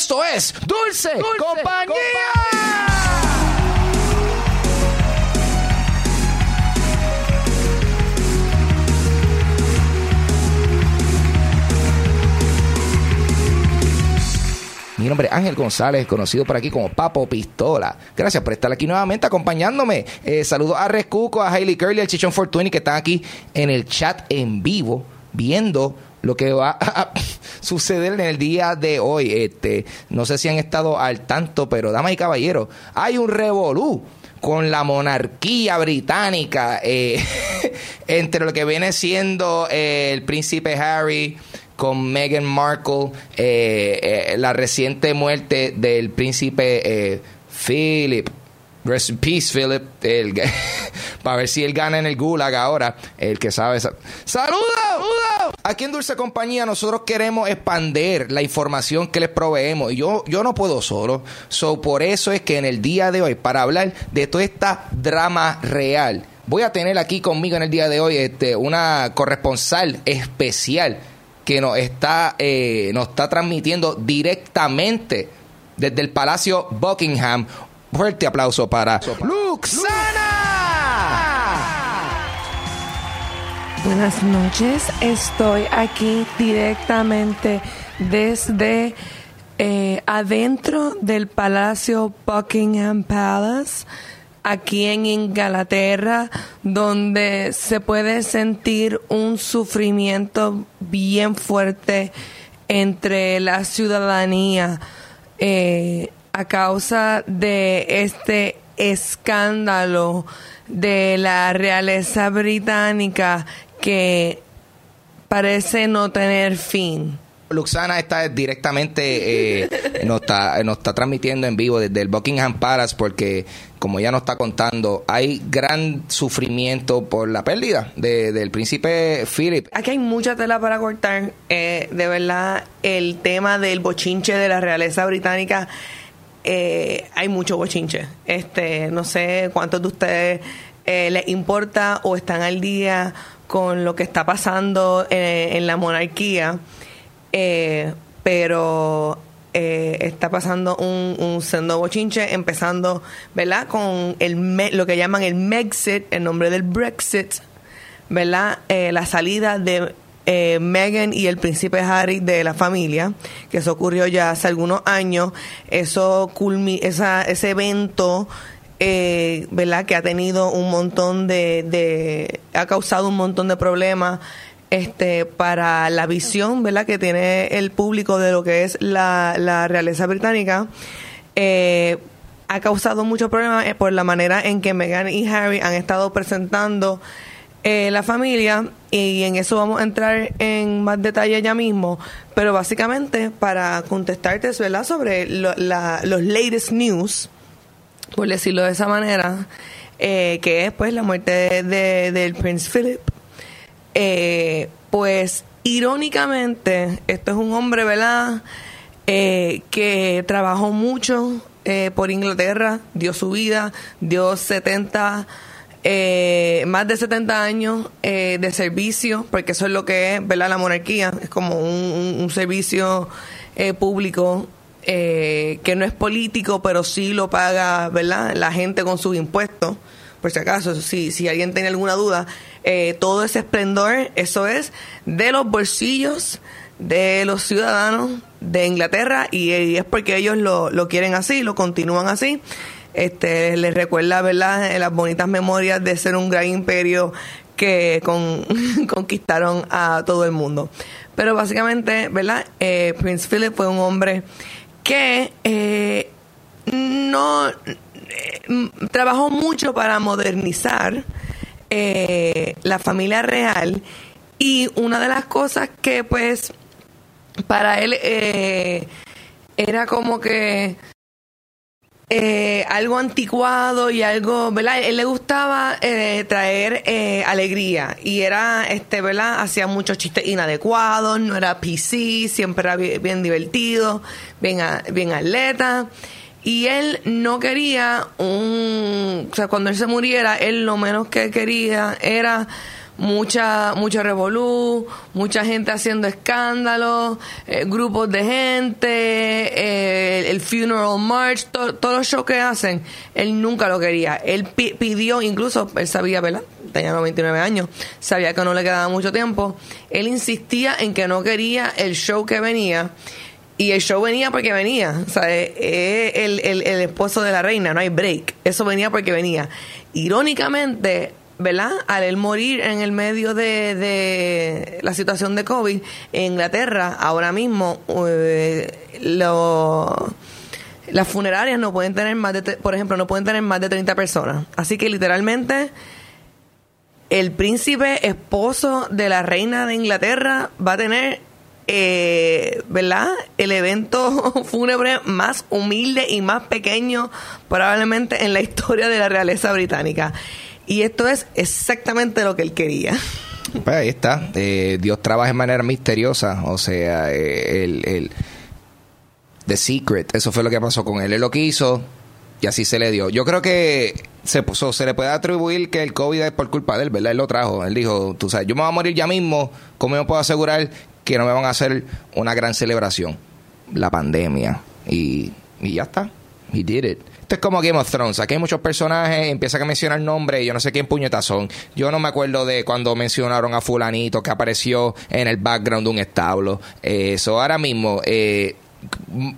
Esto es Dulce, Compañía. Mi nombre es Ángel González, conocido por aquí como Papo Pistola. Gracias por estar aquí nuevamente acompañándome. Eh, saludos a Rescuco, a Hailey Curly, al Chichón Fortuny que están aquí en el chat en vivo viendo lo que va a suceder en el día de hoy. Este, no sé si han estado al tanto, pero damas y caballeros, hay un revolú con la monarquía británica eh, entre lo que viene siendo eh, el príncipe Harry con Meghan Markle, eh, la reciente muerte del príncipe Philip. Rest in peace, Philip. para ver si él gana en el Gulag ahora. El que sabe. ¡Saluda! Aquí en Dulce Compañía nosotros queremos expander la información que les proveemos. Yo, yo no puedo solo. So, por eso es que en el día de hoy, para hablar de toda esta drama real, voy a tener aquí conmigo en el día de hoy este, una corresponsal especial que nos está, eh, nos está transmitiendo directamente desde el Palacio Buckingham. Fuerte aplauso para Luxana. Buenas noches, estoy aquí directamente desde eh, adentro del Palacio Buckingham Palace, aquí en Inglaterra, donde se puede sentir un sufrimiento bien fuerte entre la ciudadanía eh, a causa de este escándalo de la realeza británica que parece no tener fin. Luxana está directamente, eh, nos, está, nos está transmitiendo en vivo desde el Buckingham Palace porque, como ya nos está contando, hay gran sufrimiento por la pérdida de, del príncipe Philip. Aquí hay mucha tela para cortar. Eh, de verdad, el tema del bochinche de la realeza británica, eh, hay mucho bochinche. Este, no sé cuántos de ustedes les importa o están al día con lo que está pasando en, la monarquía, eh, pero eh, está pasando un, un, sendo bochinche, empezando, ¿verdad? Con el lo que llaman el Megxit, el nombre del Brexit, ¿verdad? Eh, la salida de Meghan y el príncipe Harry de la familia, que eso ocurrió ya hace algunos años, eso culmi ese evento eh, ¿verdad? Que ha tenido un montón de, ha causado un montón de problemas este, para la visión, ¿verdad? Que tiene el público de lo que es la, la realeza británica. Eh, ha causado muchos problemas eh, por la manera en que Meghan y Harry han estado presentando eh, la familia y en eso vamos a entrar en más detalle ya mismo, pero básicamente para contestarte ¿verdad? sobre los latest news, por decirlo de esa manera, eh, que es pues la muerte de, del Prince Philip. Eh, pues irónicamente, esto es un hombre, ¿verdad? Eh, que trabajó mucho por Inglaterra, dio su vida, dio 70, más de 70 años de servicio, porque eso es lo que es, ¿verdad? La monarquía, es como un, un servicio público eh, que no es político, pero sí lo paga, ¿verdad? La gente con sus impuestos. Por si acaso, si, si alguien tiene alguna duda, eh, todo ese esplendor, eso es de los bolsillos de los ciudadanos de Inglaterra y, es porque ellos lo, lo, quieren así, lo continúan así. Este, les recuerda, ¿verdad?, las bonitas memorias de ser un gran imperio que con, conquistaron a todo el mundo. Pero básicamente, ¿verdad? Eh, Prince Philip fue un hombre que eh, no eh, trabajó mucho para modernizar eh, la familia real y una de las cosas que pues para él era como que eh, algo anticuado y algo, ¿verdad? Él le gustaba eh, traer eh, alegría y era, este, ¿verdad? Hacía muchos chistes inadecuados, no era PC, siempre era bien, divertido, bien, bien atleta. Y él no quería un, o sea, cuando él se muriera, él lo menos que quería era mucha mucho revolú, mucha gente haciendo escándalos, grupos de gente, el funeral march, todos los shows que hacen, él nunca lo quería. Él pidió, incluso él sabía, ¿verdad? Tenía 99 años, sabía que no le quedaba mucho tiempo. Él insistía en que no quería el show que venía. Y el show venía porque venía. O sea, es el, el, esposo de la reina, no hay break. Eso venía porque venía. Irónicamente, ¿verdad? Al él morir en el medio de, la situación de COVID en Inglaterra, ahora mismo eh, las funerarias no pueden tener más de, por ejemplo, no pueden tener más de 30 personas. Así que literalmente el príncipe esposo de la reina de Inglaterra va a tener eh, ¿verdad? El evento fúnebre más humilde y más pequeño probablemente en la historia de la realeza británica. Y esto es exactamente lo que él quería. Pues ahí está. Eh, Dios trabaja de manera misteriosa. O sea, eh, el, el, The Secret. Eso fue lo que pasó con él. Él lo quiso y así se le dio. Yo creo que se, puso, se le puede atribuir que el COVID es por culpa de él, ¿verdad? Él lo trajo. Él dijo, tú sabes, yo me voy a morir ya mismo. ¿Cómo me puedo asegurar que no me van a hacer una gran celebración? La pandemia. Y, y ya está. He did it. Esto es como Game of Thrones. Aquí hay muchos personajes, empieza a mencionar nombres yo no sé quién puñetas son. Yo no me acuerdo de cuando mencionaron a fulanito que apareció en el background de un establo. Eso, ahora mismo, eh,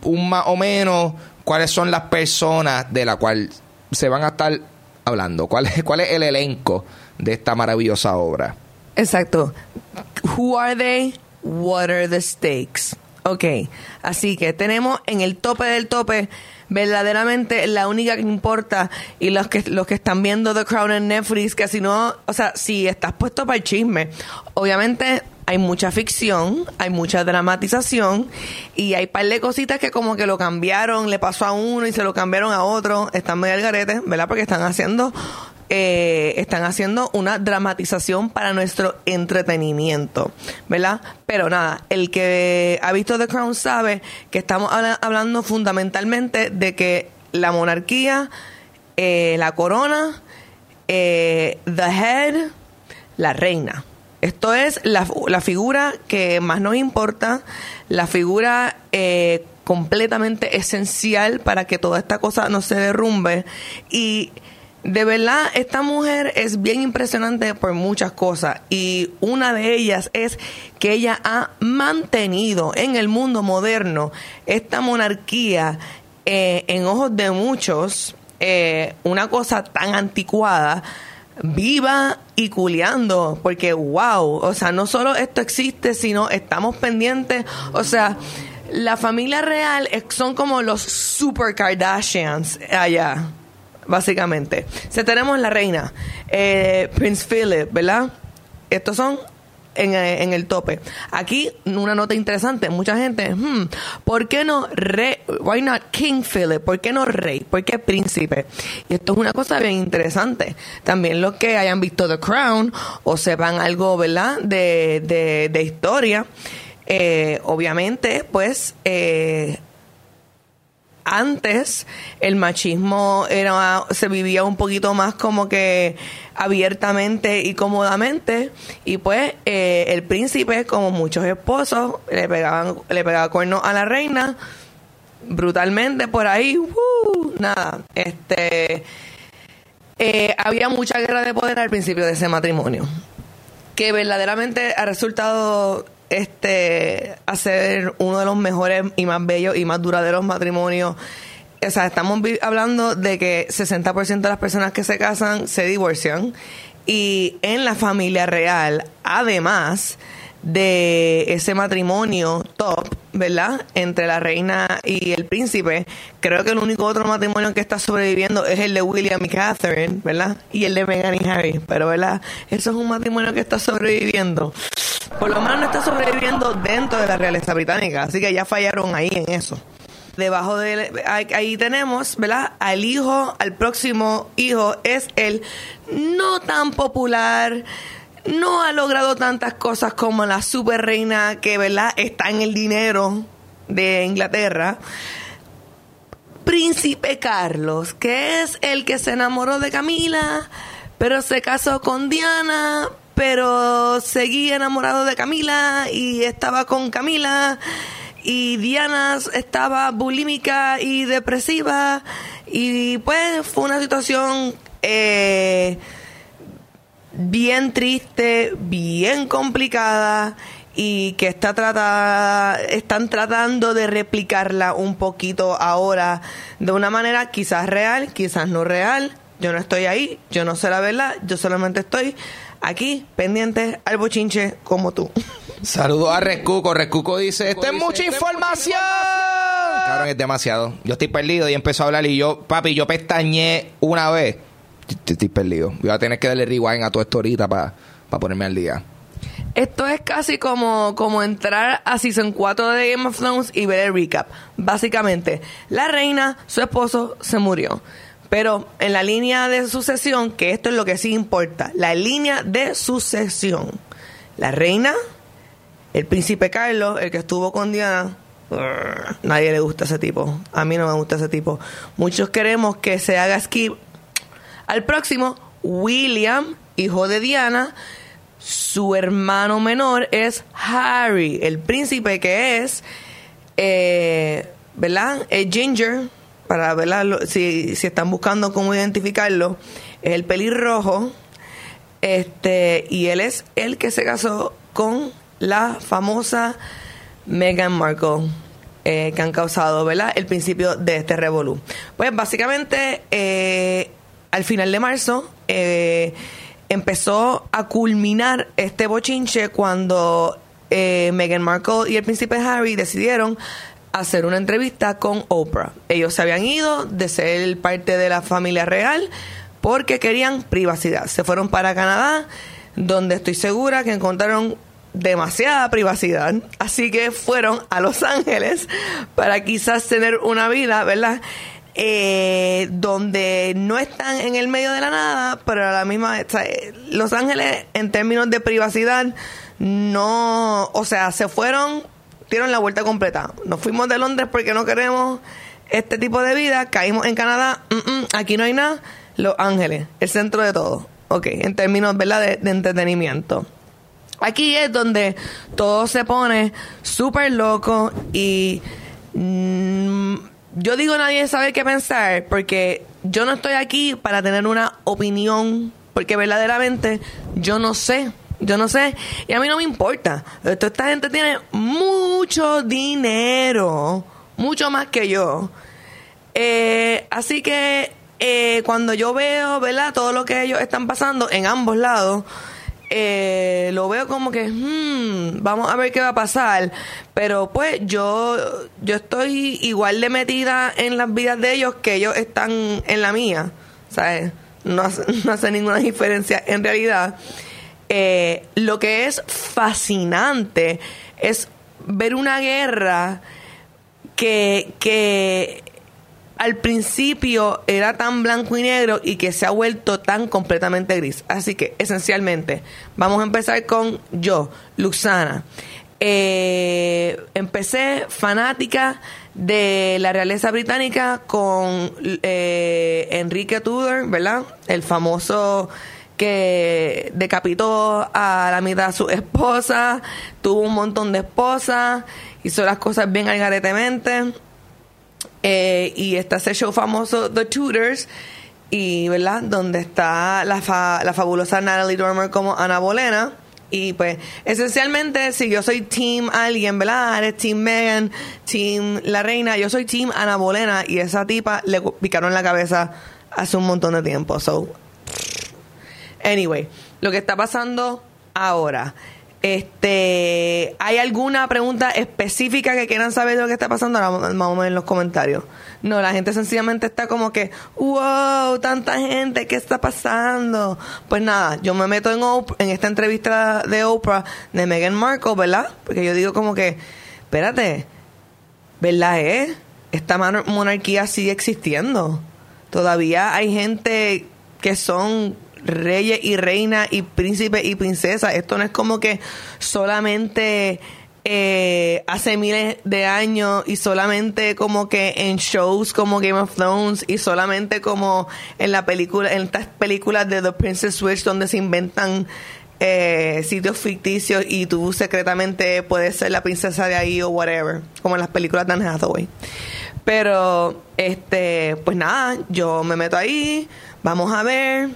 un más o menos, cuáles son las personas de la cual se van a estar hablando. ¿Cuál es, cuál es el elenco de esta maravillosa obra? Exacto. Who are they? What are the stakes? Ok, así que tenemos en el tope del tope verdaderamente la única que importa y los que los que están viendo The Crown en Netflix, que si no, o sea, si estás puesto para el chisme, obviamente hay mucha ficción, hay mucha dramatización y hay par de cositas que como que lo cambiaron, le pasó a uno y se lo cambiaron a otro, están medio al garete, ¿verdad? Porque están haciendo eh, están haciendo una dramatización para nuestro entretenimiento, ¿verdad? Pero nada, el que ha visto The Crown sabe que estamos hablando fundamentalmente de que la monarquía, eh, la corona, eh, the head, la reina. Esto es la, la, figura que más nos importa, la figura completamente esencial para que toda esta cosa no se derrumbe y de verdad, esta mujer es bien impresionante por muchas cosas y una de ellas es que ella ha mantenido en el mundo moderno esta monarquía eh, en ojos de muchos eh, una cosa tan anticuada viva y culeando, porque wow, o sea, no solo esto existe, sino estamos pendientes, o sea, la familia real son como los super Kardashians allá básicamente. Si tenemos la reina, eh, Prince Philip, ¿verdad? Estos son en, eh, en, el tope. Aquí una nota interesante, mucha gente, hmm, ¿por qué no rey? Why not King Philip? ¿Por qué no rey? ¿Por qué príncipe? Y esto es una cosa bien interesante. También los que hayan visto The Crown o sepan algo, ¿verdad? De, de, de historia. Eh, obviamente, pues antes el machismo era se vivía un poquito más como que abiertamente y cómodamente. Y pues eh, el príncipe como muchos esposos le pegaban le pegaba cuernos a la reina brutalmente por ahí nada. Este eh, había mucha guerra de poder al principio de ese matrimonio que verdaderamente ha resultado este hacer uno de los mejores y más bellos y más duraderos matrimonios. O sea, estamos hablando de que 60% de las personas que se casan se divorcian y en la familia real, además, de ese matrimonio top, ¿verdad? Entre la reina y el príncipe. Creo que el único otro matrimonio que está sobreviviendo es el de William y Catherine, ¿verdad? Y el de Meghan y Harry. Pero, ¿verdad? Eso es un matrimonio que está sobreviviendo. Por lo menos no está sobreviviendo dentro de la realeza británica. Así que ya fallaron ahí en eso. Debajo de ahí tenemos, ¿verdad? Al hijo, al próximo hijo es el no tan popular no ha logrado tantas cosas como la super reina que, ¿verdad?, está en el dinero de Inglaterra. Príncipe Carlos, que es el que se enamoró de Camila, pero se casó con Diana, pero seguía enamorado de Camila y estaba con Camila y Diana estaba bulímica y depresiva y pues fue una situación eh, bien triste, bien complicada y que está tratada, están tratando de replicarla un poquito ahora de una manera quizás real, quizás no real. Yo no estoy ahí, yo no sé la verdad, yo solamente estoy aquí pendiente al bochinche como tú. Saludos a Rescuco. Rescuco dice, esto es mucha información. Cabrón, es demasiado. Yo estoy perdido y empezó a hablar y yo, papi, yo pestañé una vez. Estoy perdido. Voy a tener que darle rewind a todo esto ahorita para ponerme al día. Esto es casi como, como entrar a Season 4 de Game of Thrones y ver el recap. Básicamente, la reina, su esposo, se murió. Pero en la línea de sucesión, que esto es lo que sí importa, la línea de sucesión. La reina, el príncipe Carlos, el que estuvo con Diana, nadie le gusta ese tipo. A mí no me gusta ese tipo. Muchos queremos que se haga skip al próximo, William, hijo de Diana. Su hermano menor es Harry, el príncipe que es, eh, ¿verdad? Es Ginger para verla, si, están buscando cómo identificarlo, es el pelirrojo, este, y él es el que se casó con la famosa Meghan Markle. Eh, que han causado, ¿verdad? El principio de este revolú. Pues básicamente, eh, al final de marzo, eh, empezó a culminar este bochinche cuando Meghan Markle y el príncipe Harry decidieron hacer una entrevista con Oprah. Ellos se habían ido de ser parte de la familia real porque querían privacidad. Se fueron para Canadá, donde estoy segura que encontraron demasiada privacidad, así que fueron a Los Ángeles para quizás tener una vida, ¿verdad? Eh, donde no están en el medio de la nada, pero a la misma Los Ángeles en términos de privacidad no, o sea, se fueron dieron la vuelta completa. Nos fuimos de Londres porque no queremos este tipo de vida, caímos en Canadá, aquí no hay nada, Los Ángeles, el centro de todo. Ok, en términos ¿verdad? De, entretenimiento. Aquí es donde todo se pone súper loco y mm, yo digo nadie sabe qué pensar porque yo no estoy aquí para tener una opinión porque verdaderamente yo no sé yo no sé. Y a mí no me importa. esta gente tiene mucho dinero. Mucho más que yo. Eh, así que eh, cuando yo veo, ¿verdad? Todo lo que ellos están pasando en ambos lados. Eh, lo veo como que hmm, vamos a ver qué va a pasar pero pues yo yo estoy igual de metida en las vidas de ellos que ellos están en la mía sabes no no hace ninguna diferencia en realidad. Eh, lo que es fascinante es ver una guerra que, que al principio era tan blanco y negro y que se ha vuelto tan completamente gris. Así que, esencialmente, vamos a empezar con yo, Luxana. Eh, empecé fanática de la realeza británica con eh, Enrique Tudor, ¿verdad? El famoso que decapitó a la mitad de su esposa, tuvo un montón de esposas, hizo las cosas bien algaretemente. Eh, y está ese show famoso, The Tudors, y ¿verdad? Donde está la, la fabulosa Natalie Dormer como Ana Bolena. Y pues, esencialmente, si yo soy Team alguien, ¿verdad? Eres Team Megan, Team La Reina, yo soy Team Ana Bolena, y esa tipa le picaron la cabeza hace un montón de tiempo. So, Anyway, lo que está pasando ahora. Este, ¿hay alguna pregunta específica que quieran saber de lo que está pasando? Ahora vamos a en los comentarios. No, la gente sencillamente está como que, wow, tanta gente, ¿qué está pasando? Pues nada, yo me meto en, en esta entrevista de Oprah de Meghan Markle, ¿verdad? Porque yo digo como que, espérate, ¿verdad? Eh? Esta monarquía sigue existiendo. Todavía hay gente que son reyes y reinas y príncipes y princesas. Esto no es como que solamente eh, hace miles de años y solamente como que en shows como Game of Thrones y solamente como en la película, en estas películas de The Princess Switch donde se inventan eh, sitios ficticios y tú secretamente puedes ser la princesa de ahí o whatever, como en las películas de Anne Hathaway. Pero, este, pues nada, yo me meto ahí, vamos a ver,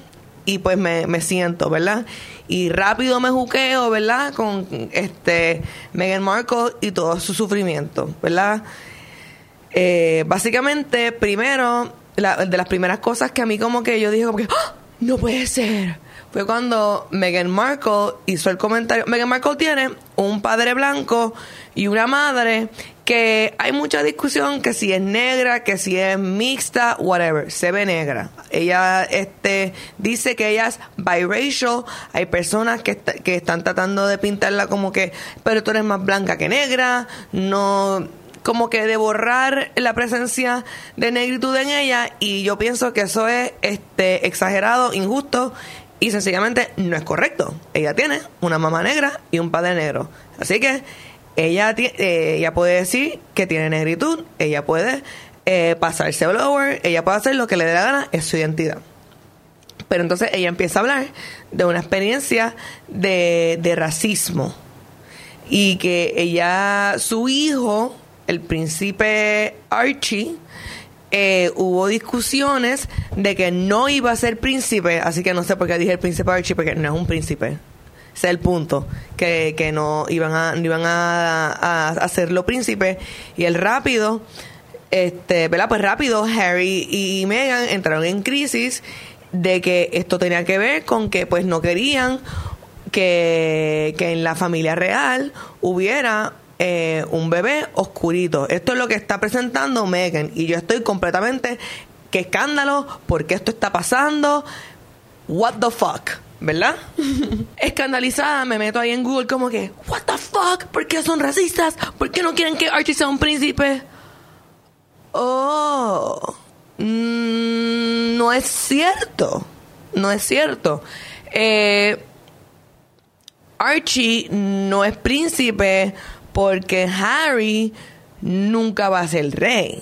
y pues me, me siento, ¿verdad? Y rápido me juqueo, ¿verdad? Con este Meghan Markle y todo su sufrimiento, ¿verdad? Eh, básicamente, primero, la- de las primeras cosas que a mí como que yo dije como que, ¡Ah! no puede ser. Fue cuando Meghan Markle hizo el comentario. Meghan Markle tiene un padre blanco y una madre que hay mucha discusión que si es negra, que si es mixta, whatever, se ve negra. Ella este dice que ella es biracial, hay personas que, que están tratando de pintarla como que, pero tú eres más blanca que negra, no como que de borrar la presencia de negritud en ella y yo pienso que eso es este exagerado, injusto y sencillamente no es correcto. Ella tiene una mamá negra y un padre negro. Así que ella, eh, ella puede decir que tiene negritud, ella puede eh, pasarse blower, ella puede hacer lo que le dé la gana, es su identidad. Pero entonces ella empieza a hablar de una experiencia de, de racismo y que ella, su hijo, el príncipe Archie, eh, hubo discusiones de que no iba a ser príncipe, así que no sé por qué dije el príncipe Archie, porque no es un príncipe. Ese es el punto, que, que no iban a, no iban a, hacerlo príncipe. Y el rápido, este, ¿verdad? Pues rápido, Harry y Meghan entraron en crisis de que esto tenía que ver con que pues no querían que, que en la familia real hubiera eh, un bebé oscurito. Esto es lo que está presentando Meghan y yo estoy completamente qué escándalo, por qué esto está pasando, what the fuck, ¿verdad? Escandalizada, me meto ahí en Google como que, what the fuck, ¿por qué son racistas? ¿Por qué no quieren que Archie sea un príncipe? Oh, mm, no es cierto, no es cierto. Eh, Archie no es príncipe porque Harry nunca va a ser rey.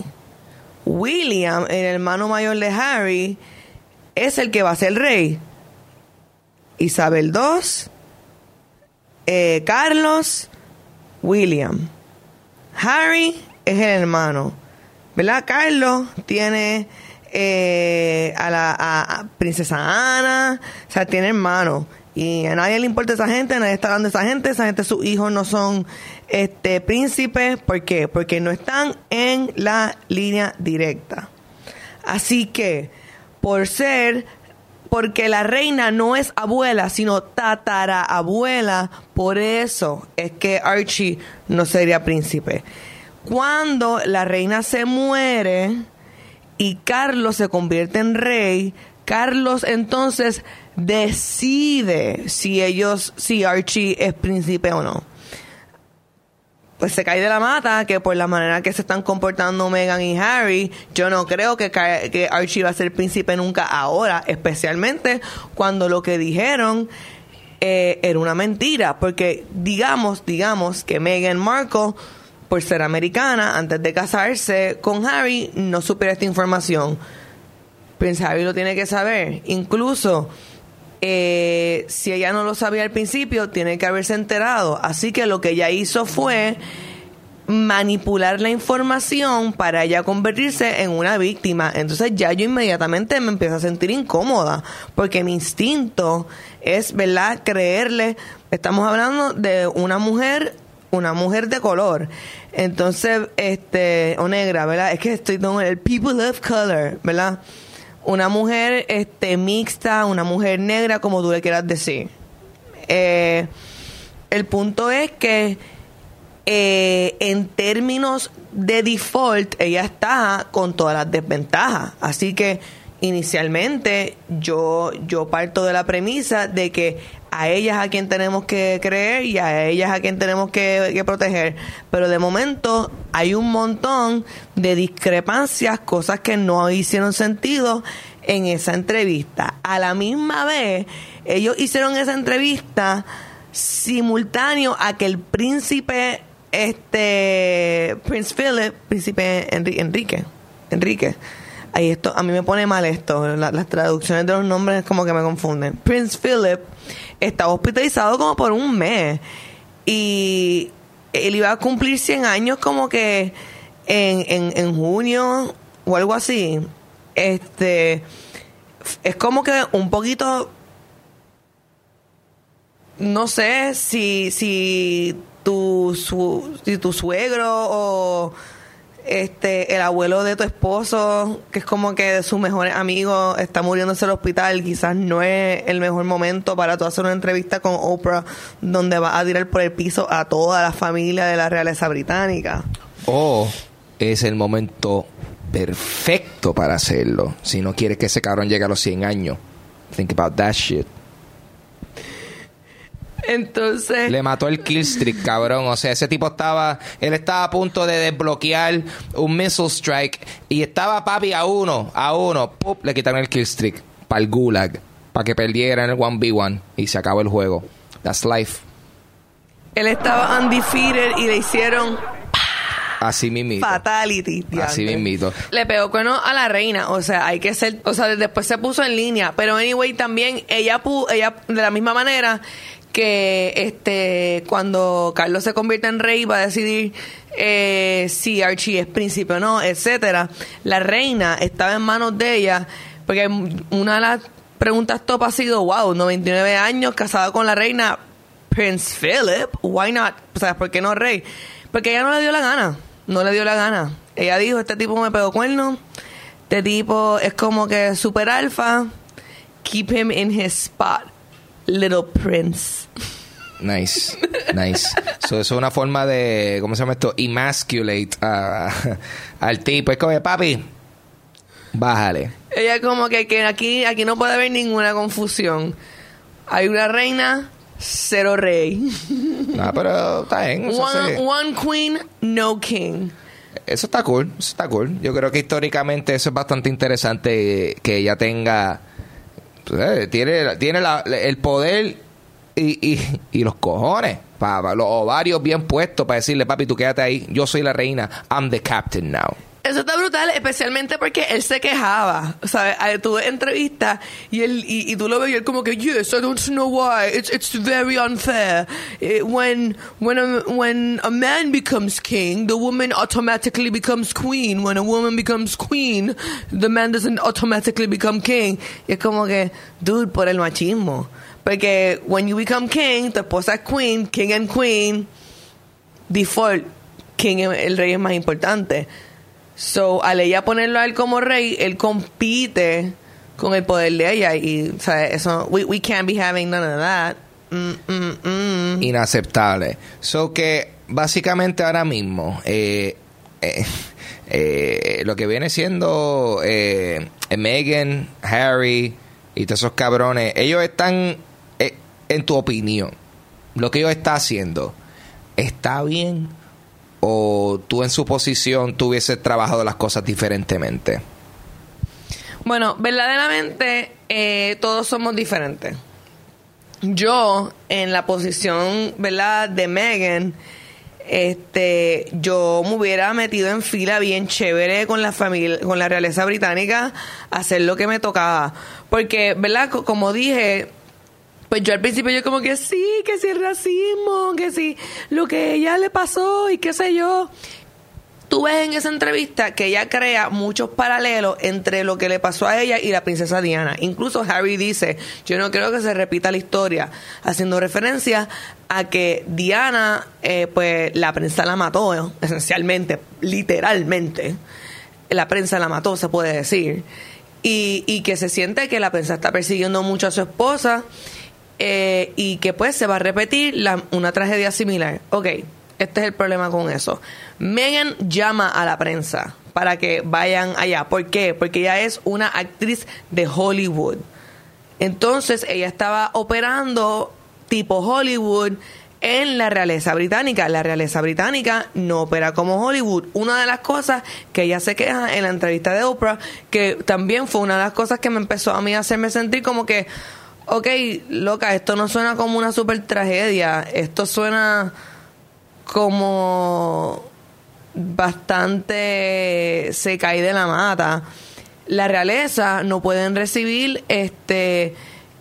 William, el hermano mayor de Harry, es el que va a ser rey. Isabel II, eh, Carlos, William. Harry es el hermano. ¿Verdad? Carlos tiene eh, a la princesa Ana, o sea, tiene hermanos. Y a nadie le importa esa gente, nadie está hablando de esa gente, esa gente, sus hijos no son este príncipes. ¿Por qué? Porque no están en la línea directa. Así que, por ser, porque la reina no es abuela, sino tatarabuela, por eso es que Archie no sería príncipe. Cuando la reina se muere y Carlos se convierte en rey, Carlos entonces decide si ellos, si Archie es príncipe o no pues se cae de la mata que por la manera que se están comportando Meghan y Harry, yo no creo que, que Archie va a ser príncipe nunca ahora, especialmente cuando lo que dijeron eh, era una mentira, porque digamos, digamos que Meghan Markle, por ser americana, antes de casarse con Harry, no supiera esta información. Prince Harry lo tiene que saber. Incluso eh, si ella no lo sabía al principio, tiene que haberse enterado. Así que lo que ella hizo fue manipular la información para ella convertirse en una víctima. Entonces ya yo inmediatamente me empiezo a sentir incómoda, porque mi instinto es, ¿verdad?, creerle. Estamos hablando de una mujer, una mujer de color. Entonces, este, o negra, ¿verdad? Es que estoy con el people of color, ¿verdad? Una mujer este mixta, una mujer negra, como tú le quieras decir. Eh, el punto es que eh, en términos de default, ella está con todas las desventajas. Así que inicialmente yo, yo parto de la premisa de que a ellas a quien tenemos que creer y a ellas a quien tenemos que, proteger. Pero de momento hay un montón de discrepancias, cosas que no hicieron sentido en esa entrevista. A la misma vez, ellos hicieron esa entrevista simultáneo a que el príncipe este Prince Philip, príncipe Enri- Enrique, Enrique, ahí esto, a mí me pone mal esto, la- las traducciones de los nombres como que me confunden. Prince Philip estaba hospitalizado como por un mes y él iba a cumplir 100 años como que en, en, en junio o algo así. Este es como que un poquito no sé si si tu su- si tu suegro o este el abuelo de tu esposo que es como que de sus mejores amigos está muriéndose en el hospital quizás no es el mejor momento para tú hacer una entrevista con Oprah donde va a tirar por el piso a toda la familia de la realeza británica O es el momento perfecto para hacerlo. Si no quieres que ese cabrón llegue a los 100 años. Think about that shit. Entonces Le mató el kill streak, cabrón. O sea, ese tipo estaba. Él estaba a punto de desbloquear un missile strike. Y estaba papi a uno, a uno. Pup, le quitaron el kill streak. Para el gulag. Para que perdiera en el 1v1. Y se acabó el juego. That's life. él estaba undefeated y le hicieron Así mismito. fatality Así diantre. mismito. Le pegó cuerno a la reina, o sea, hay que ser, o sea, después se puso en línea, pero anyway también ella pu- ella de la misma manera que este cuando Carlos se convierte en rey va a decidir eh, si Archie es príncipe o no, etcétera. La reina estaba en manos de ella porque una de las preguntas top ha sido, wow, 99 años casado con la reina Prince Philip, why not? O sea, ¿por qué no rey? Porque ella no le dio la gana, no le dio la gana. Ella dijo, este tipo me pegó cuerno, este tipo es como que super alfa, keep him in his spot, little prince. Nice, nice. So, eso es una forma de, ¿cómo se llama esto? Emasculate a- al tipo. Es como, papi, bájale. Ella como que, que aquí, aquí no puede haber ninguna confusión. Hay una reina, cero rey. No, pero está bien. One, one queen, no king. eso está cool, eso está cool. Yo creo que históricamente eso es bastante interesante que ella tenga, pues, eh, tiene, tiene la- el poder y, y, los cojones, pa- pa- los ovarios bien puestos para decirle, papi, tú quédate ahí, yo soy la reina, I'm the captain now. Eso está brutal, especialmente porque él se quejaba, ¿sabes? Ah, Tuve entrevistas y él y, y tú lo ves como que yes, I don't know why. It's it's very unfair. Eh, when when a, when a man becomes king, the woman automatically becomes queen. When a woman becomes queen, the man doesn't automatically become king. Y es como que, dude, por el machismo. Porque when you become king, tu esposa es queen, king and queen, default, king el rey es más importante. So, al ella ponerlo a él como rey, él compite con el poder de ella y, o eso, we, we can't be having none of that. Mm, mm, mm. inaceptable. So que básicamente ahora mismo eh, eh, eh, lo que viene siendo Meghan, Harry y todos esos cabrones, ellos están, en tu opinión, lo que ellos están haciendo, ¿está bien? ¿O tú en su posición tú hubieses trabajado las cosas diferentemente? Bueno, verdaderamente eh, todos somos diferentes. Yo, en la posición, ¿verdad?, de Megan, este, yo me hubiera metido en fila bien chévere con la familia, con la realeza británica, hacer lo que me tocaba. Porque, ¿verdad?, Co- como dije, pues yo al principio yo como que sí, que sí el racismo, que sí lo que ella le pasó y qué sé yo. Tú ves en esa entrevista que ella crea muchos paralelos entre lo que le pasó a ella y la princesa Diana. Incluso Harry dice, yo no creo que se repita la historia, haciendo referencia a que Diana, eh, pues la prensa la mató, esencialmente, literalmente. La prensa la mató, se puede decir. Y, y que se siente que la prensa está persiguiendo mucho a su esposa eh, y que pues se va a repetir la- una tragedia similar. Ok, este es el problema con eso. Megan llama a la prensa para que vayan allá. ¿Por qué? Porque ella es una actriz de Hollywood. Entonces ella estaba operando tipo Hollywood en la realeza británica. La realeza británica no opera como Hollywood. Una de las cosas que ella se queja en la entrevista de Oprah, que también fue una de las cosas que me empezó a mí a hacerme sentir como que, ok, loca, esto no suena como una super tragedia, esto suena como bastante se cae de la mata. la realeza no pueden recibir este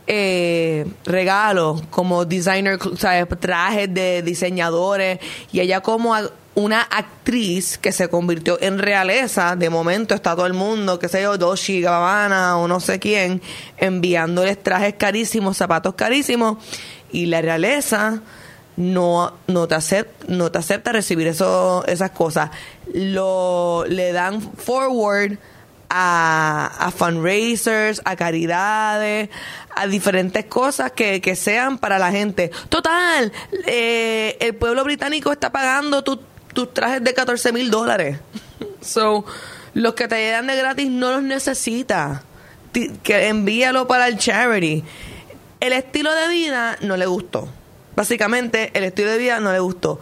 eh, regalos como designer, ¿sabes? trajes de diseñadores y ella como una actriz que se convirtió en realeza, de momento está todo el mundo, qué sé yo, Doshi Gabbana o no sé quién, enviándoles trajes carísimos, zapatos carísimos, y la realeza no, no, te, acepta, no te acepta recibir eso, esas cosas. Lo, le dan forward a, a fundraisers, a caridades, a diferentes cosas que, que sean para la gente. Total, eh, el pueblo británico está pagando tus trajes de 14 mil dólares. So, los que te llegan de gratis no los necesitas. Que envíalo para el charity. El estilo de vida no le gustó. Básicamente, el estilo de vida no le gustó.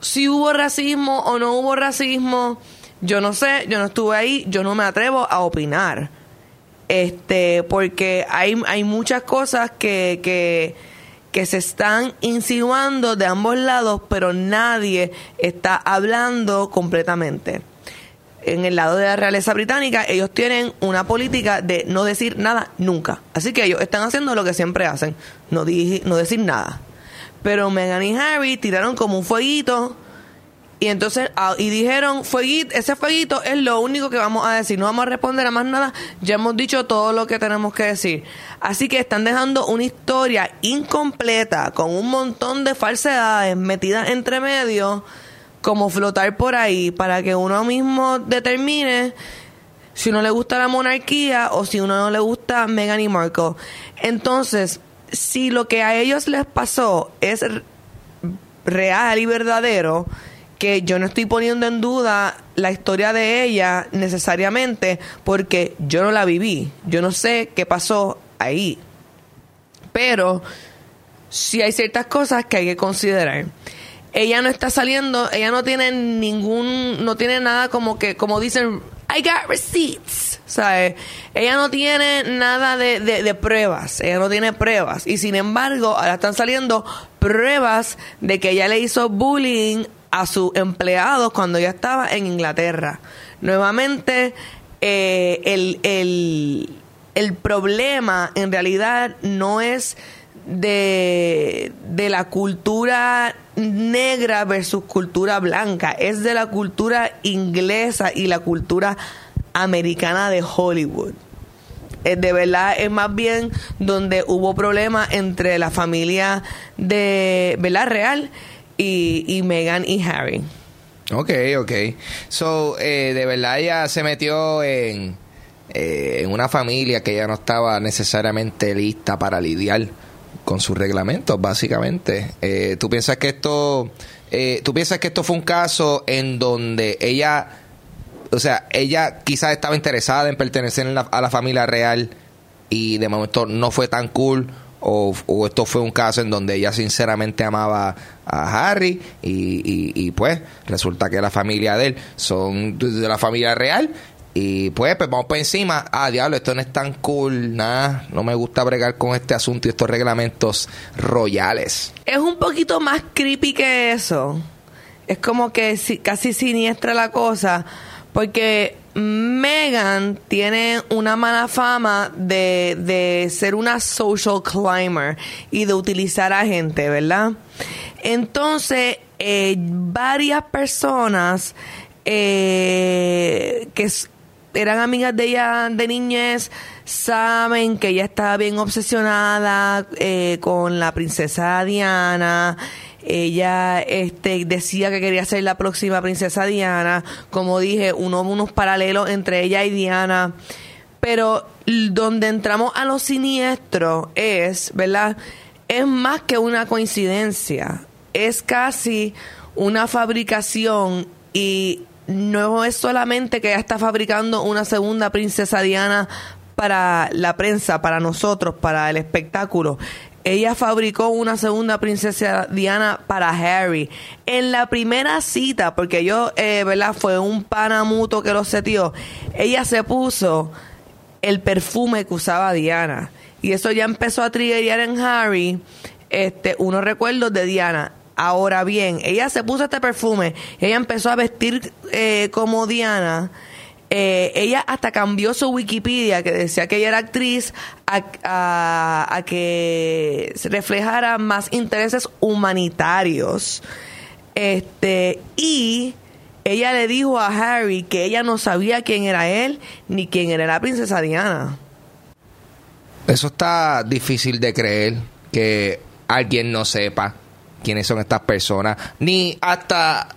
Si hubo racismo o no hubo racismo, yo no sé, yo no estuve ahí, yo no me atrevo a opinar. Este, porque hay, hay muchas cosas que, que, que se están insinuando de ambos lados, pero nadie está hablando completamente en el lado de la realeza británica, ellos tienen una política de no decir nada nunca. Así que ellos están haciendo lo que siempre hacen, no, no decir nada. Pero Meghan y Harry tiraron como un fueguito y entonces ah, y dijeron, ese fueguito es lo único que vamos a decir, no vamos a responder a más nada, ya hemos dicho todo lo que tenemos que decir. Así que están dejando una historia incompleta con un montón de falsedades metidas entre medio como flotar por ahí para que uno mismo determine si uno le gusta la monarquía o si uno no le gusta Meghan y Markle. Entonces, si lo que a ellos les pasó es real y verdadero, que yo no estoy poniendo en duda la historia de ella necesariamente porque yo no la viví, yo no sé qué pasó ahí. Pero sí hay ciertas cosas que hay que considerar ella no está saliendo, ella no tiene ningún, no tiene nada como que, como dicen, I got receipts, ¿sabes? Ella no tiene nada de, de, pruebas, ella no tiene pruebas. Y sin embargo, ahora están saliendo pruebas de que ella le hizo bullying a sus empleados cuando ella estaba en Inglaterra. Nuevamente, eh, el, el, el problema en realidad no es de, de la cultura negra versus cultura blanca, es de la cultura inglesa y la cultura americana de Hollywood. Es de verdad es más bien donde hubo problemas entre la familia de ¿verdad? real y, y Meghan y Harry. Ok, ok. So, eh, de verdad ella se metió en, eh, en una familia que ya no estaba necesariamente lista para lidiar con sus reglamentos, básicamente. Eh, ¿Tú piensas que esto, eh, tú piensas que esto fue un caso en donde ella, o sea, ella quizás estaba interesada en pertenecer a la familia real y de momento no fue tan cool? O, esto fue un caso en donde ella sinceramente amaba a Harry y, pues resulta que la familia de él son de la familia real y pues, pues vamos por encima. Ah, diablo, esto no es tan cool, nada. No me gusta bregar con este asunto y estos reglamentos royales. Es un poquito más creepy que eso. Es como que casi siniestra la cosa. Porque Megan tiene una mala fama de, de ser una social climber y de utilizar a gente, ¿verdad? Entonces, eh, varias personas eh, que eran amigas de ella de niñez, saben que ella estaba bien obsesionada eh, con la princesa Diana. Ella este, decía que quería ser la próxima princesa Diana. Como dije, uno, unos paralelos entre ella y Diana. Pero donde entramos a lo siniestro es, ¿verdad? Es más que una coincidencia. Es casi una fabricación y no es solamente que ella está fabricando una segunda princesa Diana para la prensa, para nosotros, para el espectáculo. Ella fabricó una segunda princesa Diana para Harry. En la primera cita, porque yo, eh, ¿verdad? Fue un panamuto que lo setió. Ella se puso el perfume que usaba Diana. Y eso ya empezó a triggerar en Harry este, unos recuerdos de Diana. Ahora bien, ella se puso este perfume, ella empezó a vestir eh, como Diana Eh, ella hasta cambió su Wikipedia, que decía que ella era actriz, a, a que reflejara más intereses humanitarios. Este, y ella le dijo a Harry que ella no sabía quién era él ni quién era la princesa Diana. Eso está difícil de creer que alguien no sepa quiénes son estas personas, ni hasta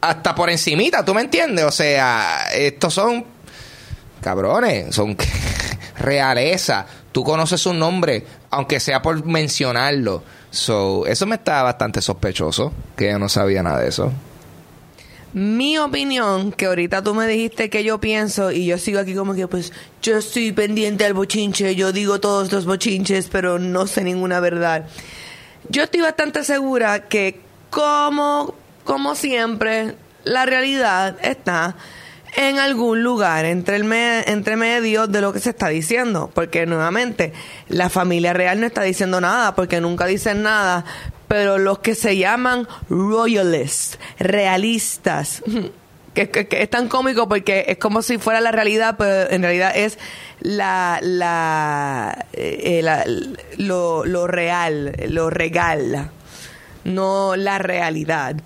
hasta por encimita, ¿tú me entiendes? O sea, estos son cabrones, son realeza. Tú conoces su nombre, aunque sea por mencionarlo. So, eso me está bastante sospechoso, que yo no sabía nada de eso. Mi opinión, que ahorita tú me dijiste que yo pienso y yo sigo aquí como que pues yo estoy pendiente al bochinche, yo digo todos los bochinches, pero no sé ninguna verdad. Yo estoy bastante segura que como, como siempre, la realidad está en algún lugar entre, el entre medio de lo que se está diciendo. Porque nuevamente, la familia real no está diciendo nada, porque nunca dicen nada, pero los que se llaman royalists, realistas, que, es tan cómico porque es como si fuera la realidad, pero en realidad es la, la, eh, lo, lo real, lo regal, no la realidad.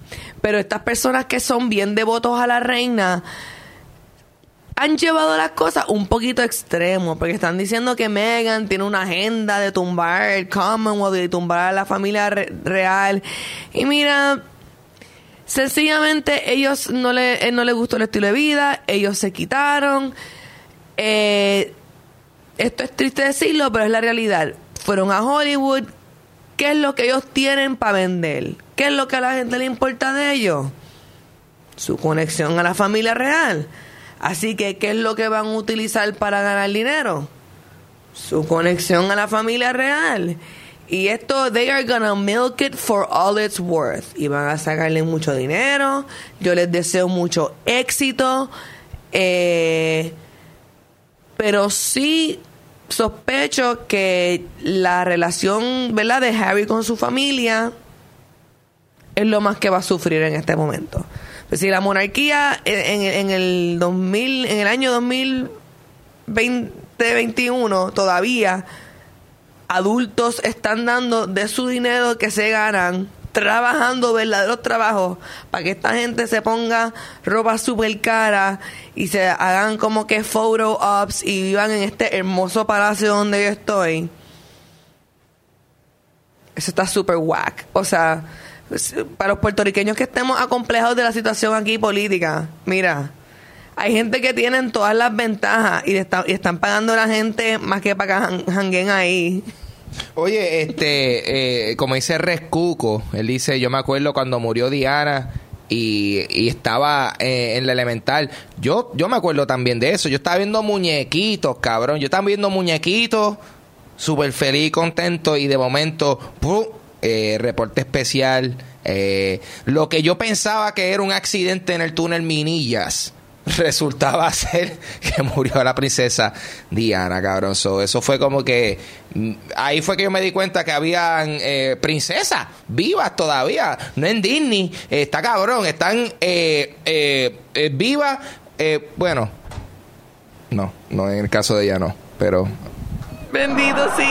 Pero estas personas que son bien devotos a la reina, han llevado las cosas un poquito extremo, porque están diciendo que Megan tiene una agenda de tumbar el Commonwealth, de tumbar a la familia real. Y mira, sencillamente ellos no le, eh, no les gustó el estilo de vida, ellos se quitaron. Eh, esto es triste decirlo, pero es la realidad. Fueron a Hollywood. ¿Qué es lo que ellos tienen para vender? ¿Qué es lo que a la gente le importa de ellos? Su conexión a la familia real. Así que, ¿qué es lo que van a utilizar para ganar dinero? Su conexión a la familia real. Y esto, they are gonna milk it for all it's worth. Y van a sacarle mucho dinero. Yo les deseo mucho éxito. Eh, pero sí sospecho que la relación, ¿verdad?, de Harry con su familia es lo más que va a sufrir en este momento. Pues si la monarquía en, el 2000, en el año 2021 todavía adultos están dando de su dinero que se ganan trabajando verdaderos trabajos para que esta gente se ponga ropa súper cara y se hagan como que photo ops y vivan en este hermoso palacio donde yo estoy. Eso está súper whack. O sea, para los puertorriqueños que estemos acomplejados de la situación aquí política, mira, hay gente que tienen todas las ventajas y, están pagando a la gente más que para que janguen ahí. Oye, este, eh, como dice Rescuco, él dice, yo me acuerdo cuando murió Diana y, estaba eh, en la elemental. Yo, yo me acuerdo también de eso. Yo estaba viendo muñequitos, cabrón. Yo estaba viendo muñequitos, súper feliz y contento y de momento, ¡pum! Eh, reporte especial. Eh, lo que yo pensaba que era un accidente en el túnel Minillas resultaba ser que murió la princesa Diana, cabrón. eso fue como que. Ahí fue que yo me di cuenta que habían eh, princesas vivas todavía. No en Disney. está cabrón. Están vivas. bueno, no, no en el caso de ella no. Pero Bendito, sí.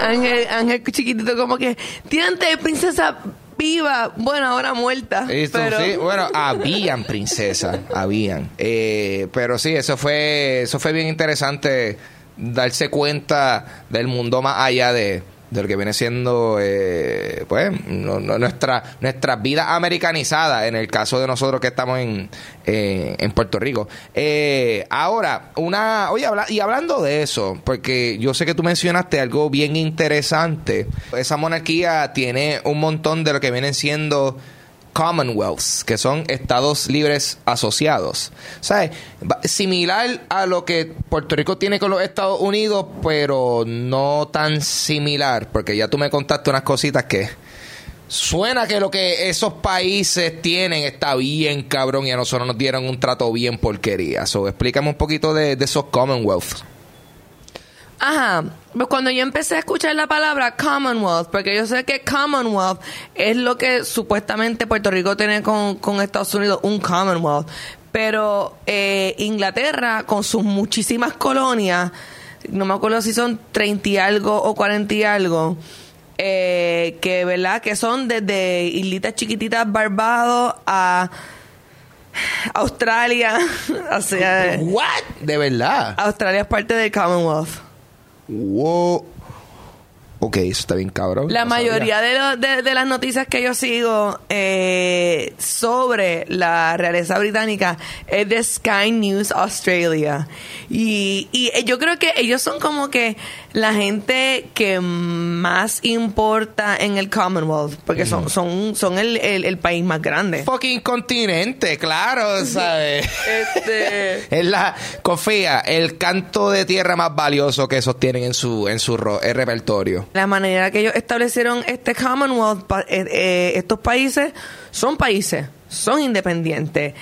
Ángel, Ángel chiquitito, como que, de princesa viva, bueno, ahora muerta. pero... sí, bueno, habían princesas, habían. Eh, pero sí, eso fue, eso fue bien interesante darse cuenta del mundo más allá de, de lo que viene siendo eh, pues nuestra nuestra vida americanizada en el caso de nosotros que estamos en, eh, en Puerto Rico. Eh, ahora una oye y hablando de eso porque yo sé que tú mencionaste algo bien interesante. Esa monarquía tiene un montón de lo que vienen siendo Commonwealths, que son estados libres asociados. ¿Sabes? Similar a lo que Puerto Rico tiene con los Estados Unidos, pero no tan similar, porque ya tú me contaste unas cositas que suena que lo que esos países tienen está bien cabrón y a nosotros nos dieron un trato bien porquería. So, explícame un poquito de, de esos Commonwealths. Ajá. Pues cuando yo empecé a escuchar la palabra Commonwealth, porque yo sé que Commonwealth es lo que supuestamente Puerto Rico tiene con, Estados Unidos, un Commonwealth. Pero eh, Inglaterra, con sus muchísimas colonias, no me acuerdo si son 30 y algo o 40 y algo, eh, que verdad que son desde islitas chiquititas Barbados a Australia, o sea, What? De verdad. Australia es parte del Commonwealth. Wow. Ok, eso está bien cabrón. La no mayoría de, lo- de, de las noticias que yo sigo eh, sobre la realeza británica es de Sky News Australia. Y, y yo creo que ellos son como que la gente que más importa en el Commonwealth, porque son, son, son el, el- el país más grande. Fucking continente, claro, ¿sabes? Este, Es la, confía, el canto de tierra más valioso que esos tienen en su, en su ro- eh, repertorio. la manera que ellos establecieron este Commonwealth, pa- eh, eh, estos países son países, son independientes.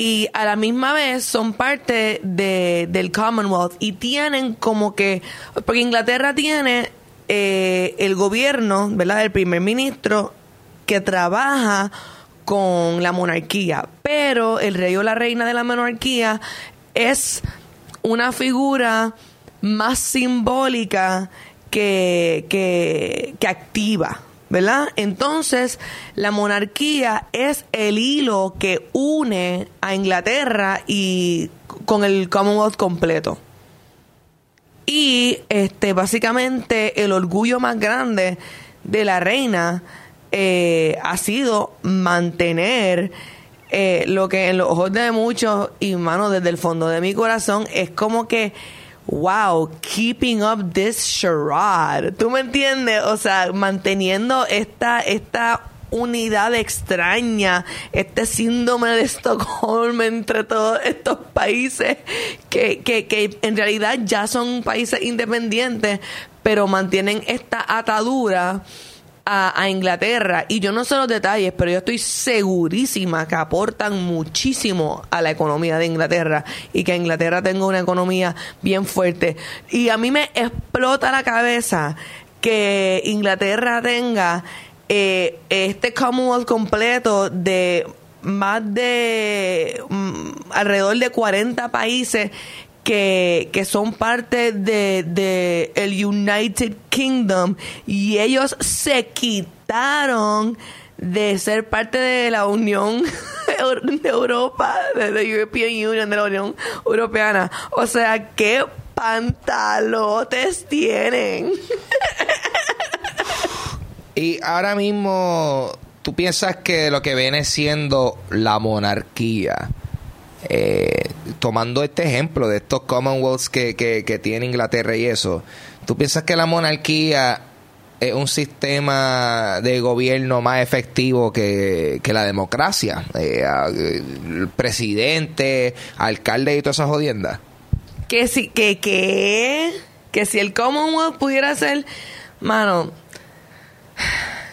Y a la misma vez son parte de, del Commonwealth y tienen como que, porque Inglaterra tiene eh, el gobierno, ¿verdad? El primer ministro que trabaja con la monarquía, pero el rey o la reina de la monarquía es una figura más simbólica que, que, que activa, ¿verdad? Entonces, la monarquía es el hilo que une a Inglaterra y con el Commonwealth completo. Y este básicamente el orgullo más grande de la reina eh, ha sido mantener eh, lo que en los ojos de muchos y mano desde el fondo de mi corazón es como que wow keeping up this charade. Tú me entiendes o sea manteniendo esta esta unidad extraña, este síndrome de Estocolmo entre todos estos países que, que, que en realidad ya son países independientes, pero mantienen esta atadura a, Inglaterra. Y yo no sé los detalles, pero yo estoy segurísima que aportan muchísimo a la economía de Inglaterra y que Inglaterra tenga una economía bien fuerte. Y a mí me explota la cabeza que Inglaterra tenga eh, este Commonwealth completo de más de mm, alrededor de 40 países que, son parte de, de el United Kingdom y ellos se quitaron de ser parte de la Unión de Europa, de la European Union, de la Unión Europeana. O sea, ¿qué pantalotes tienen? Y ahora mismo, tú piensas que lo que viene siendo la monarquía, eh, tomando este ejemplo de estos Commonwealths que, que, que tiene Inglaterra y eso, ¿tú piensas que la monarquía es un sistema de gobierno más efectivo que, que la democracia? Eh, presidente, alcalde y todas esas jodiendas. que si que que que si el Commonwealth pudiera ser mano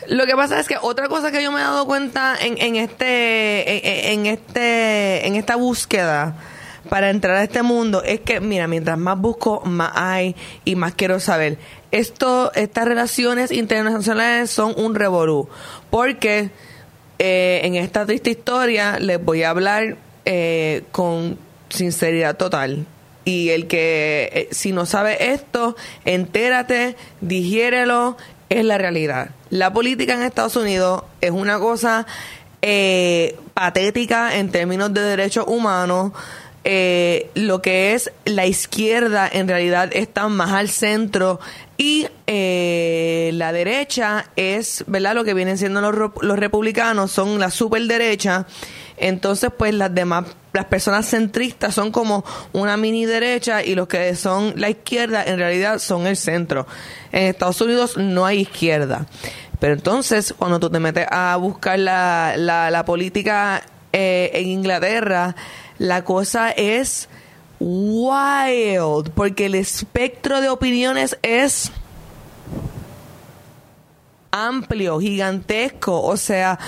lo que pasa es que otra cosa que yo me he dado cuenta en, en este en este en esta búsqueda para entrar a este mundo es que mira mientras más busco más hay y más quiero saber esto estas relaciones internacionales son un revolú porque eh, en esta triste historia les voy a hablar eh, con sinceridad total. Y el que, eh, si no sabe esto, entérate, digiérelo, es la realidad. La política en Estados Unidos es una cosa eh, patética en términos de derechos humanos. Eh, lo que es la izquierda en realidad está más al centro y eh, la derecha es, ¿verdad? Lo que vienen siendo los, los republicanos son la superderecha. Entonces, pues las demás, las personas centristas son como una mini derecha y los que son la izquierda en realidad son el centro. En Estados Unidos no hay izquierda. Pero entonces, cuando tú te metes a buscar la, la, la política eh, en Inglaterra, la cosa es wild, porque el espectro de opiniones es amplio, gigantesco. O sea,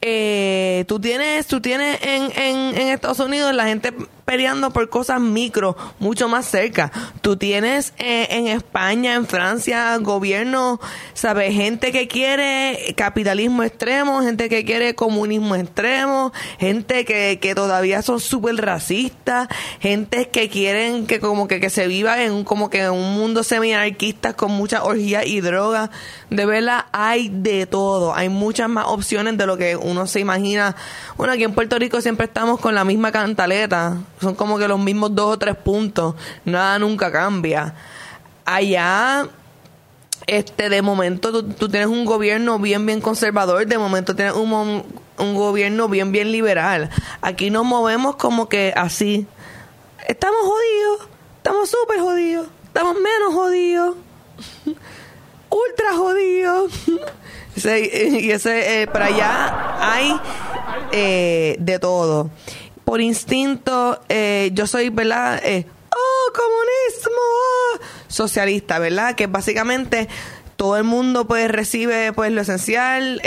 eh, tú tienes, tú tienes en, en, en Estados Unidos la gente peleando por cosas micro, mucho más cerca. Tú tienes eh, en España, en Francia, gobierno, ¿sabes? Gente que quiere capitalismo extremo, gente que quiere comunismo extremo, gente que, que todavía son súper racistas, gente que quieren que como que, que se viva en como que en un mundo semi-anarquista con mucha orgía y droga. De verdad, hay de todo. Hay muchas más opciones de lo que uno se imagina. Bueno, aquí en Puerto Rico siempre estamos con la misma cantaleta. Son como que los mismos dos o tres puntos. Nada nunca cambia. Allá este de momento tú, tienes un gobierno bien bien conservador de momento tienes un, un gobierno bien bien liberal aquí nos movemos como que así estamos jodidos estamos súper jodidos estamos menos jodidos ultra jodidos y ese, eh, para allá hay eh, de todo. Por instinto, eh, yo soy, ¿verdad? ¡Oh, comunismo! Socialista, ¿verdad? Que básicamente todo el mundo pues recibe pues lo esencial,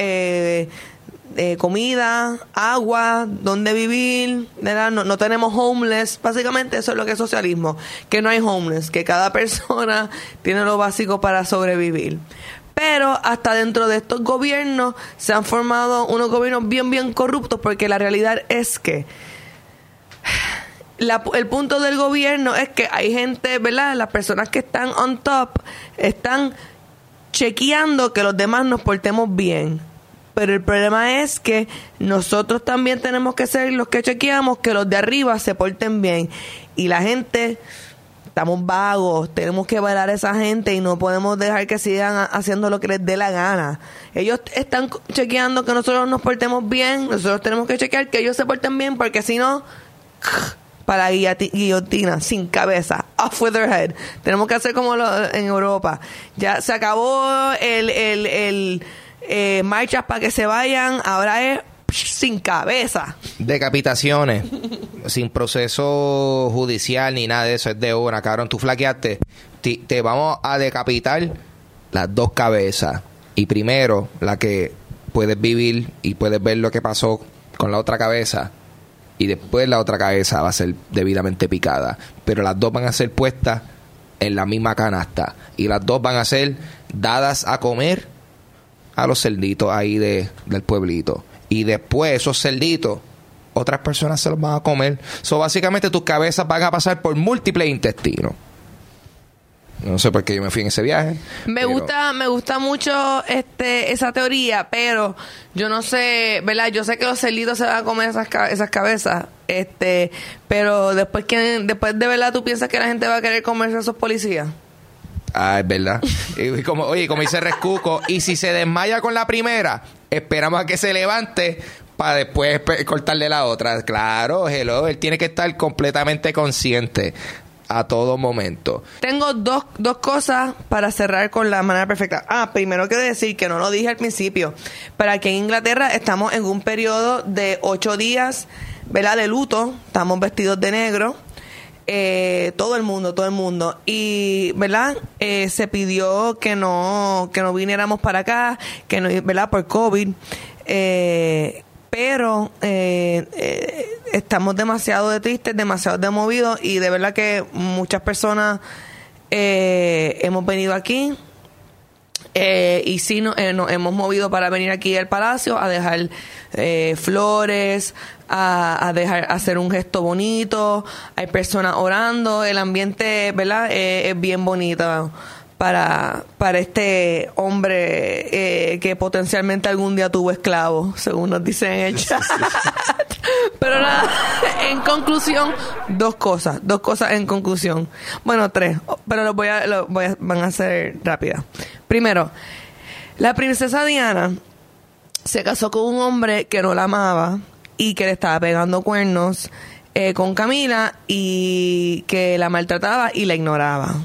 comida, agua, donde vivir, ¿verdad? No, no, tenemos homeless, básicamente eso es lo que es socialismo, que no hay homeless, que cada persona tiene lo básico para sobrevivir. Pero hasta dentro de estos gobiernos se han formado unos gobiernos bien, bien corruptos porque la realidad es que el punto del gobierno es que hay gente, ¿verdad? Las personas que están on top están chequeando que los demás nos portemos bien. Pero el problema es que nosotros también tenemos que ser los que chequeamos que los de arriba se porten bien. Y la gente estamos vagos, tenemos que bailar a esa gente y no podemos dejar que sigan haciendo lo que les dé la gana. Ellos están chequeando que nosotros nos portemos bien, nosotros tenemos que chequear que ellos se porten bien porque si no, para guillotina, sin cabeza, off with their head. Tenemos que hacer como en Europa. Ya se acabó el, el, el eh, marchas para que se vayan, ahora es sin cabeza. Decapitaciones, sin proceso judicial ni nada de eso, es de una, cabrón. Tú flaqueaste, te, vamos a decapitar las dos cabezas. Y primero, la que puedes vivir y puedes ver lo que pasó con la otra cabeza. Y después la otra cabeza va a ser debidamente picada. Pero las dos van a ser puestas en la misma canasta. Y las dos van a ser dadas a comer a los cerditos ahí de, del pueblito y después esos cerditos otras personas se los van a comer. So, básicamente tus cabezas van a pasar por múltiples intestinos. No sé por qué yo me fui en ese viaje. Me gusta, me gusta mucho este esa teoría, pero yo no sé, ¿verdad? Yo sé que los cerditos se van a comer esas, esas cabezas, este, pero después que después de verdad tú piensas que la gente va a querer comerse a esos policías. Ah, es verdad. y como, oye, como dice Rescuco, y si se desmaya con la primera, esperamos a que se levante para después cortarle la otra. Claro, hello, él tiene que estar completamente consciente a todo momento. Tengo dos, dos cosas para cerrar con la manera perfecta. Ah, primero quiero decir que no lo dije al principio, para que en Inglaterra estamos en un periodo de ocho días, ¿verdad? De luto, estamos vestidos de negro eh, todo el mundo, todo el mundo. Y, ¿verdad? Eh, se pidió que no, que no viniéramos para acá, que no, ¿verdad? Por COVID. Eh, pero eh, estamos demasiado de tristes, demasiado de movidos y de verdad que muchas personas hemos venido aquí eh, y sí, no, eh, nos hemos movido para venir aquí al palacio a dejar eh, flores, a, a, dejar hacer un gesto bonito. Hay personas orando. El ambiente, ¿verdad? es bien bonito para, para este hombre que potencialmente algún día tuvo esclavo, según nos dicen en el chat. Pero nada, en conclusión, dos cosas, dos cosas en conclusión. Bueno, tres, pero lo voy a, lo voy a, van a ser rápidas. Primero, la princesa Diana se casó con un hombre que no la amaba y que le estaba pegando cuernos eh, con Camila y que la maltrataba y la ignoraba.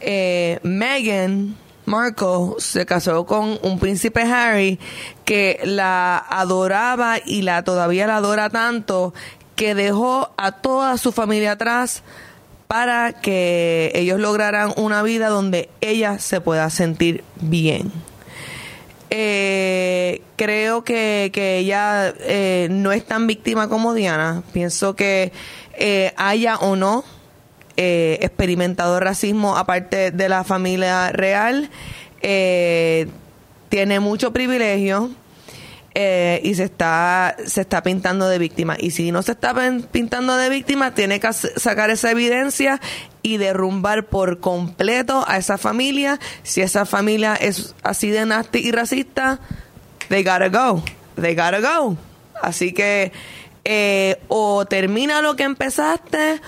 Eh, Meghan Markle se casó con un príncipe Harry que la adoraba y la todavía la adora tanto que dejó a toda su familia atrás para que ellos lograran una vida donde ella se pueda sentir bien. Eh, creo que, que ella eh, no es tan víctima como Diana. Pienso que eh, haya o no eh, experimentado racismo aparte de la familia real, eh, tiene mucho privilegio. eh, y se está se está pintando de víctima. Y si no se está pintando de víctima tiene que sacar esa evidencia y derrumbar por completo a esa familia. Si esa familia es así de nasty y racista they gotta go. They gotta go. Así que eh, o termina lo que empezaste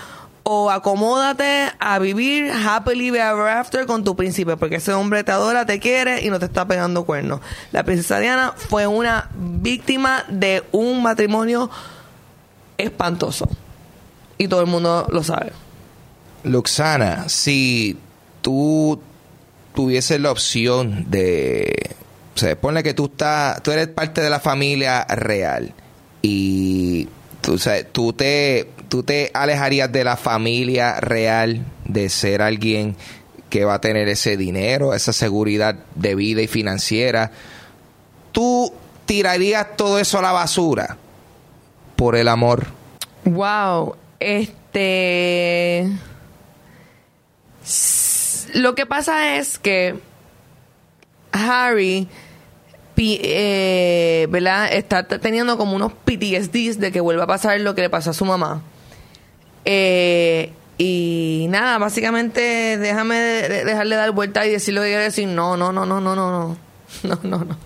o acomódate a vivir happily ever after con tu príncipe, porque ese hombre te adora, te quiere y no te está pegando cuernos. La princesa Diana fue una víctima de un matrimonio espantoso. Y todo el mundo lo sabe. Luxana, si tú tuvieses la opción de... O sea, ponle que tú, estás, tú eres parte de la familia real y tú, tú, te, tú te alejarías de la familia real de ser alguien que va a tener ese dinero, esa seguridad de vida y financiera. Tú tirarías todo eso a la basura por el amor. Wow, este... Lo que pasa es que Harry, eh, ¿verdad? Está teniendo como unos PTSDs de que vuelva a pasar lo que le pasó a su mamá. Eh, y nada, básicamente déjame de- de- dejarle dar vuelta y decir lo que quiere decir. No, no, no, no, no, no, no. No, no, no.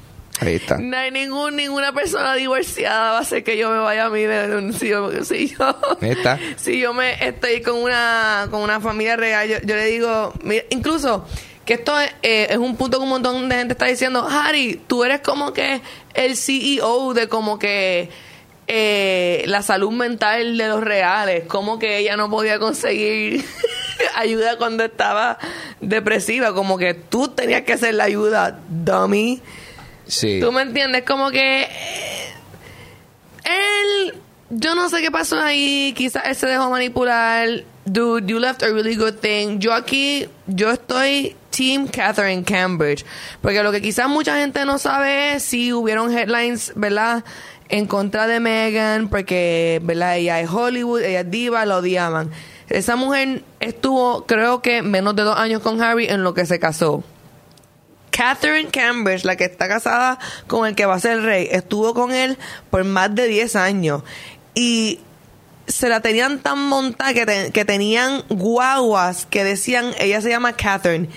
Ahí está. No hay ningún, ninguna persona divorciada va a hacer que yo me vaya a mí de, si yo, si yo, Ahí está. si yo me estoy con una, con una familia real, yo, yo le digo, mira, incluso que esto es, eh, es un punto que un montón de gente está diciendo, Harry, tú eres como que el CEO de como que eh, la salud mental de los reales, como que ella no podía conseguir ayuda cuando estaba depresiva, como que tú tenías que hacer la ayuda, dummy. Sí. ¿Tú me entiendes? Como que eh, él, yo no sé qué pasó ahí, quizás él se dejó manipular. Dude, you left a really good thing. Yo aquí, yo estoy Team Catherine Cambridge. Porque lo que quizás mucha gente no sabe es si hubieron headlines, ¿verdad? En contra de Meghan, porque, ¿verdad? Ella es Hollywood, ella es diva, la odiaban. Esa mujer estuvo, creo que, menos de dos años con Harry en lo que se casó. Catherine Cambridge, la que está casada con el que va a ser rey, estuvo con él por más de 10 años. Y se la tenían tan montada que, que tenían guaguas que decían, ella se llama Catherine,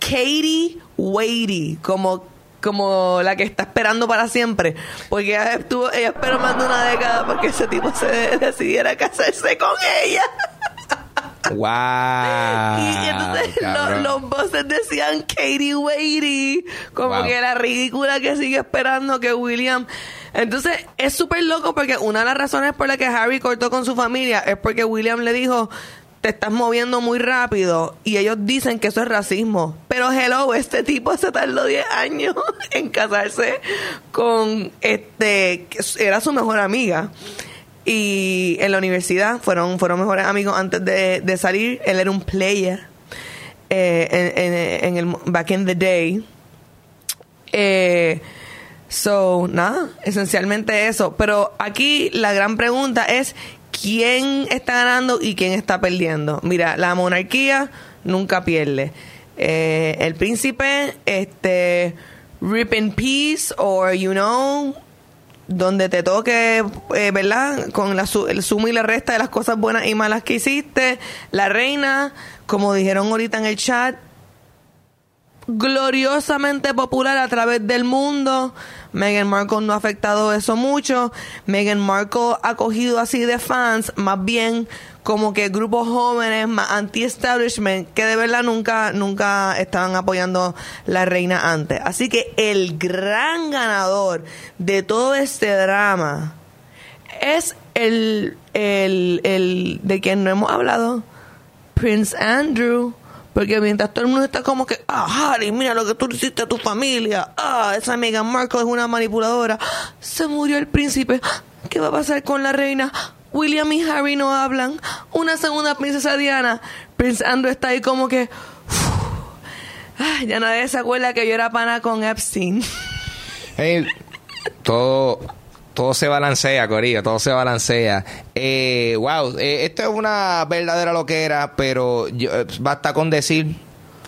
Katie Waity, como, como la que está esperando para siempre. Porque ella, estuvo, ella esperó más de una década porque ese tipo se decidiera casarse con ella. Wow. Y entonces lo- cabrón. los bosses decían Katie Waity, como Wow. que la ridícula que sigue esperando que William. Entonces es súper loco porque una de las razones por las que Harry cortó con su familia es porque William le dijo te estás moviendo muy rápido y ellos dicen que eso es racismo. Pero hello, este tipo se tardó 10 años en casarse con este era su mejor amiga. Y en la universidad fueron fueron mejores amigos antes de, de salir. Él era un player eh, en el back in the day. Eh, so nada esencialmente eso. Pero aquí la gran pregunta es quién está ganando y quién está perdiendo mira la monarquía nunca pierde Eh, el príncipe este rip in peace or you know donde te toque, eh, ¿verdad? Con la, el suma y la resta de las cosas buenas y malas que hiciste. La reina, como dijeron ahorita en el chat, gloriosamente popular a través del mundo. Meghan Markle no ha afectado eso mucho. Meghan Markle ha cogido así de fans, más bien como que grupos jóvenes más anti-establishment que de verdad nunca, nunca estaban apoyando la reina antes. Así que el gran ganador de todo este drama es el, el, el de quien no hemos hablado, Prince Andrew. Porque mientras todo el mundo está como que, ah, Harry, mira lo que tú hiciste a tu familia. Ah, esa Meghan Markle es una manipuladora. Se murió el príncipe. ¿Qué va a pasar con la reina? William y Harry no hablan. Una segunda princesa Diana. Prince Andrew está ahí como que, ah, ya nadie se acuerda que yo era pana con Epstein. Todo todo se balancea, Corillo, todo se balancea. Eh, wow, eh, esto es una verdadera loquera, pero yo, eh, basta con decir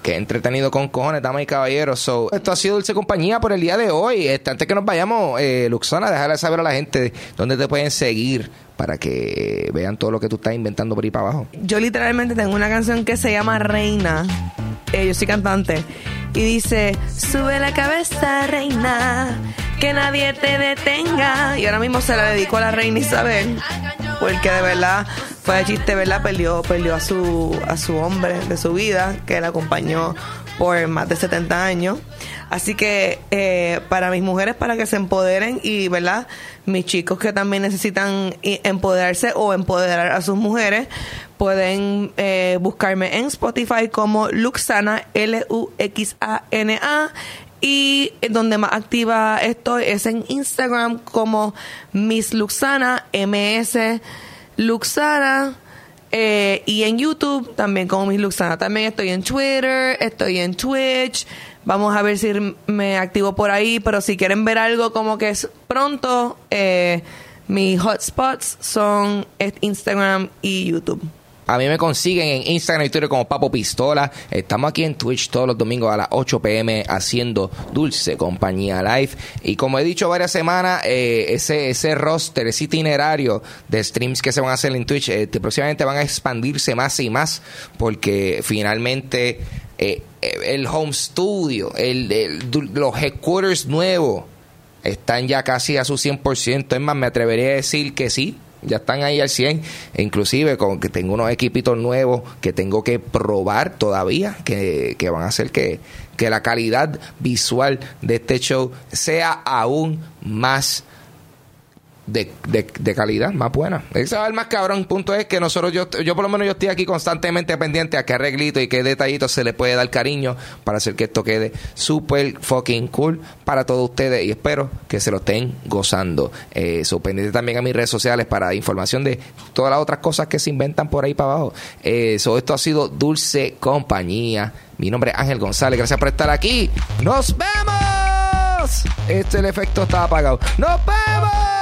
que entretenido con cojones, damas y caballeros. So, esto ha sido Dulce Compañía por el día de hoy. Este, antes que nos vayamos, eh, Luxona, déjale saber a la gente dónde te pueden seguir para que vean todo lo que tú estás inventando por ahí para abajo. Yo literalmente tengo una canción que se llama Reina. Eh, yo soy cantante. Y dice, sube la cabeza, reina, que nadie te detenga. Y ahora mismo se la dedico a la reina Isabel. Porque de verdad, fue de chiste, ¿verdad? Perdió, perdió a su, a su hombre de su vida, que la acompañó por más de 70 años. Así que eh, para mis mujeres, para que se empoderen y, ¿verdad? Mis chicos que también necesitan empoderarse o empoderar a sus mujeres, pueden eh, buscarme en Spotify como Luxana, L-U-X-A-N-A. Y donde más activa estoy es en Instagram como Miss Luxana, M-S Luxana. Eh, y en YouTube también como Miss Luxana. También estoy en Twitter, estoy en Twitch. Vamos a ver si me activo por ahí. Pero si quieren ver algo como que es pronto, eh, mis hotspots son Instagram y YouTube. A mí me consiguen en Instagram y Twitter como Papo Pistola. Estamos aquí en Twitch todos los domingos a las 8 pm haciendo Dulce Compañía Live. Y como he dicho varias semanas, eh, ese, ese roster, ese itinerario de streams que se van a hacer en Twitch, eh, próximamente van a expandirse más y más porque finalmente eh, eh, el home studio, el, el- los headquarters nuevos están ya casi a su 100%. Es más, me atrevería a decir que sí. Ya están ahí al 100. E inclusive con que tengo unos equipitos nuevos que tengo que probar todavía, que, que van a hacer que, que la calidad visual de este show sea aún más de, de, calidad, más buena. Ese va el más cabrón. Punto es que nosotros, yo, yo por lo menos yo estoy aquí constantemente pendiente a qué arreglito y qué detallito se le puede dar cariño para hacer que esto quede súper fucking cool para todos ustedes y espero que se lo estén gozando. Eh, también a mis redes sociales para información de todas las otras cosas que se inventan por ahí para abajo. Eh, so, esto ha sido Dulce Compañía. Mi nombre es Ángel González. Gracias por estar aquí. ¡Nos vemos! Este el efecto está apagado. ¡Nos vemos!